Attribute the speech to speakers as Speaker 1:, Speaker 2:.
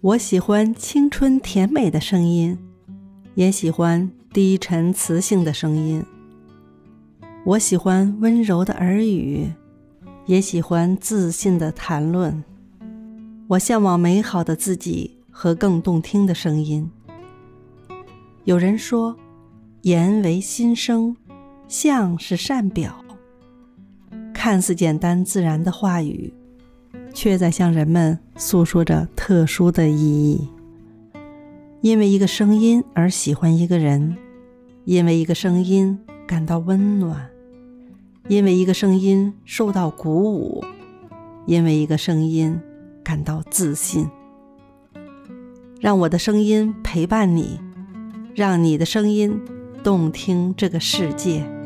Speaker 1: 我喜欢青春甜美的声音，也喜欢低沉磁性的声音。我喜欢温柔的耳语，也喜欢自信的谈论。我向往美好的自己和更动听的声音。有人说，言为心声，相是善表。看似简单自然的话语，却在向人们诉说着特殊的意义。因为一个声音而喜欢一个人，因为一个声音感到温暖，因为一个声音受到鼓舞，因为一个声音。感到自信，让我的声音陪伴你，让你的声音动听这个世界。